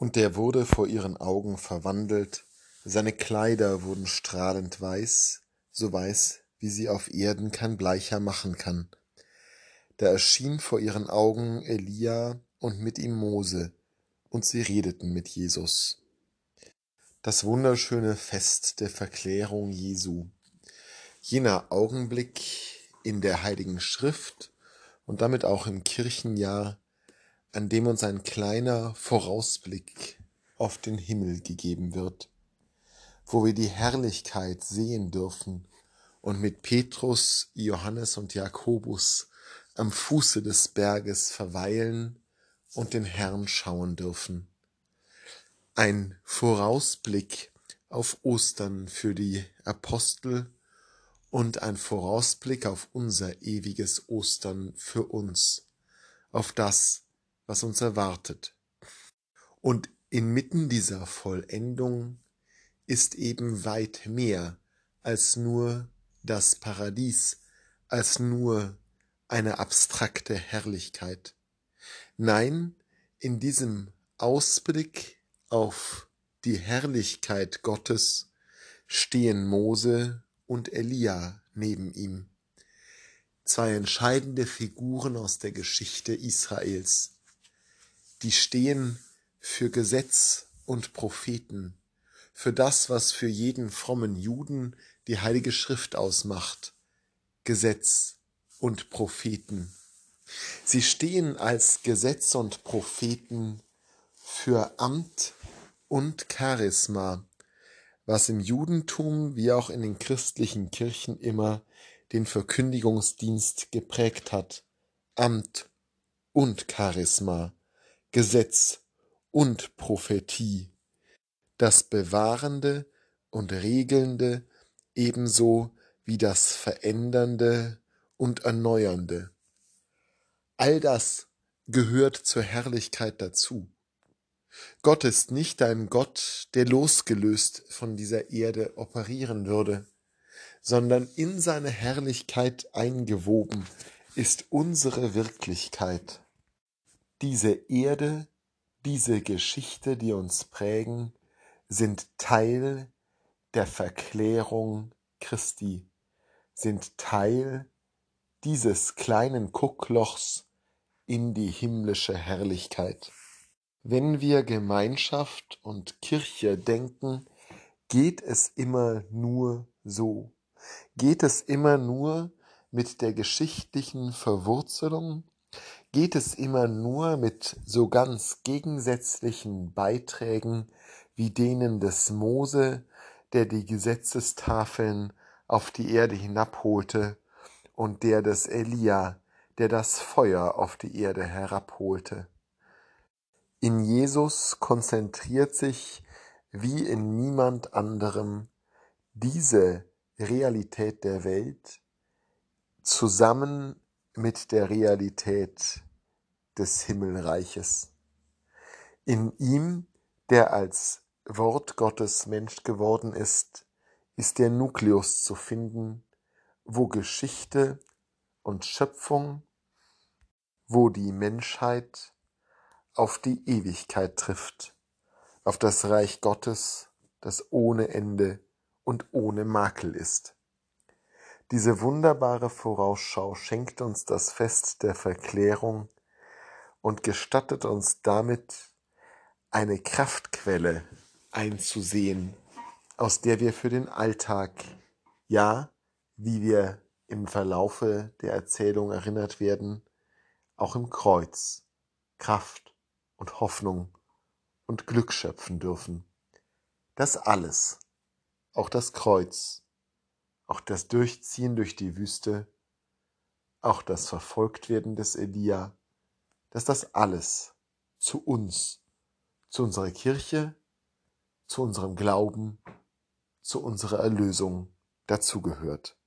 Und der wurde vor ihren Augen verwandelt, seine Kleider wurden strahlend weiß, so weiß, wie sie auf Erden kein Bleicher machen kann. Da erschien vor ihren Augen Elia und mit ihm Mose, und sie redeten mit Jesus. Das wunderschöne Fest der Verklärung Jesu. Jener Augenblick in der Heiligen Schrift und damit auch im Kirchenjahr, an dem uns ein kleiner Vorausblick auf den Himmel gegeben wird, wo wir die Herrlichkeit sehen dürfen und mit Petrus, Johannes und Jakobus am Fuße des Berges verweilen und den Herrn schauen dürfen. Ein Vorausblick auf Ostern für die Apostel und ein Vorausblick auf unser ewiges Ostern für uns, auf das, was uns erwartet. Und inmitten dieser Vollendung ist eben weit mehr als nur das Paradies, als nur eine abstrakte Herrlichkeit. Nein, in diesem Ausblick auf die Herrlichkeit Gottes stehen Mose und Elia neben ihm. Zwei entscheidende Figuren aus der Geschichte Israels. Die stehen für Gesetz und Propheten, für das, was für jeden frommen Juden die Heilige Schrift ausmacht. Gesetz und Propheten. Sie stehen als Gesetz und Propheten für Amt und Charisma, was im Judentum wie auch in den christlichen Kirchen immer den Verkündigungsdienst geprägt hat. Amt und Charisma, Gesetz und Prophetie, das Bewahrende und Regelnde ebenso wie das Verändernde und Erneuernde. All das gehört zur Herrlichkeit dazu. Gott ist nicht ein Gott, der losgelöst von dieser Erde operieren würde, sondern in seine Herrlichkeit eingewoben ist unsere Wirklichkeit. Diese Erde, diese Geschichte, die uns prägen, sind Teil der Verklärung Christi, sind Teil dieses kleinen Gucklochs in die himmlische Herrlichkeit. Wenn wir Gemeinschaft und Kirche denken, geht es immer nur so. Geht es immer nur mit der geschichtlichen Verwurzelung? Geht es immer nur mit so ganz gegensätzlichen Beiträgen wie denen des Mose, der die Gesetzestafeln auf die Erde hinabholte, und der des Elia, der das Feuer auf die Erde herabholte? In Jesus konzentriert sich wie in niemand anderem diese Realität der Welt zusammen mit der Realität des Himmelreiches. In ihm, der als Wort Gottes Mensch geworden ist, ist der Nukleus zu finden, wo Geschichte und Schöpfung, wo die Menschheit auf die Ewigkeit trifft, auf das Reich Gottes, das ohne Ende und ohne Makel ist. Diese wunderbare Vorausschau schenkt uns das Fest der Verklärung und gestattet uns damit eine Kraftquelle einzusehen, aus der wir für den Alltag, ja, wie wir im Verlaufe der Erzählung erinnert werden, auch im Kreuz Kraft und Hoffnung und Glück schöpfen dürfen. Das alles, auch das Kreuz, auch das Durchziehen durch die Wüste, auch das Verfolgtwerden des Elia, dass das alles zu uns, zu unserer Kirche, zu unserem Glauben, zu unserer Erlösung dazugehört.